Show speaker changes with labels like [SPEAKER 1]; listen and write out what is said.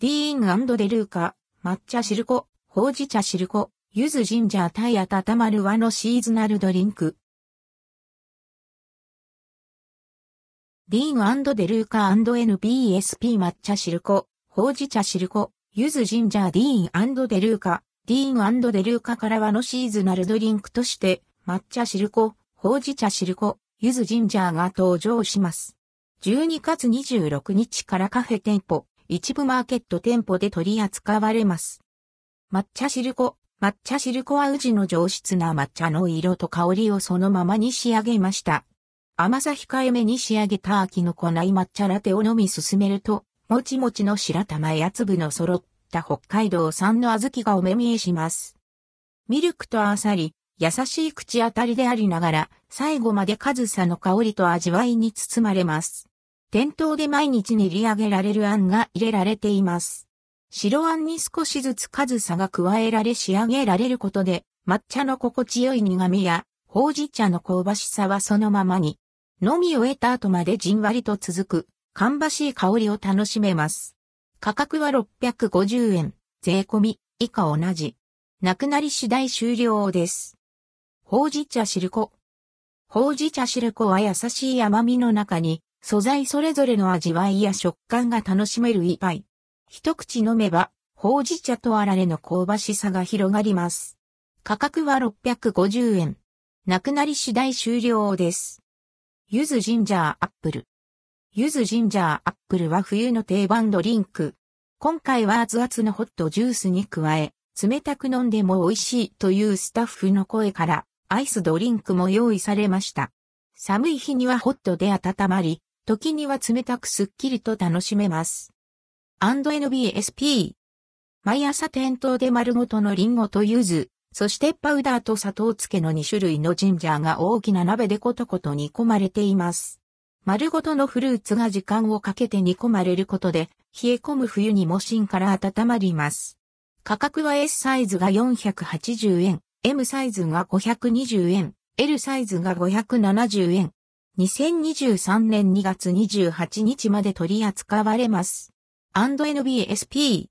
[SPEAKER 1] ディーンデルーカ、抹茶シルコ、ほうじ茶シルコ、ゆずジンジャータイ温まる和のシーズナルドリンク。ディーンデルーカ &NBSP 抹茶シルコ、ほうじ茶シルコ、ゆずジンジャーディーンデルーカ、ディーンデルーカから和のシーズナルドリンクとして、抹茶シルコ、ほうじ茶シルコ、ゆずジンジャーが登場します。12月26日からカフェ店舗、一部マーケット店舗で取り扱われます。抹茶シルコ、抹茶シルコは宇治の上質な抹茶の色と香りをそのままに仕上げました。甘さ控えめに仕上げた秋の粉い抹茶ラテを飲み進めると、もちもちの白玉や粒の揃った北海道産の小豆がお目見えします。ミルクとあさり、優しい口当たりでありながら、最後まで数さの香りと味わいに包まれます。店頭で毎日練り上げられるあんが入れられています。白あんに少しずつ数さが加えられ仕上げられることで、抹茶の心地よい苦味や、ほうじ茶の香ばしさはそのままに、飲みを得た後までじんわりと続く、芳しい香りを楽しめます。価格は650円、税込み、以下同じ。なくなり次第終了です。ほうじ茶しるこ。ほうじ茶しるこは優しい甘みの中に、素材それぞれの味わいや食感が楽しめる一杯。一口飲めば、ほうじ茶とあられの香ばしさが広がります。価格は650円。なくなり次第終了です。ゆずジンジャーアップル。ゆずジンジャーアップルは冬の定番ドリンク。今回は熱々のホットジュースに加え、冷たく飲んでも美味しいというスタッフの声から、アイスドリンクも用意されました。寒い日にはホットで温まり、時には冷たくすっきりと楽しめます。&NBSP。毎朝店頭で丸ごとのリンゴと柚子、そしてパウダーと砂糖漬けの2種類のジンジャーが大きな鍋でコトコト煮込まれています。丸ごとのフルーツが時間をかけて煮込まれることで、冷え込む冬にも芯から温まります。価格は S サイズが480円、M サイズが520円、L サイズが570円。2023年2月28日まで取り扱われます。&NBSP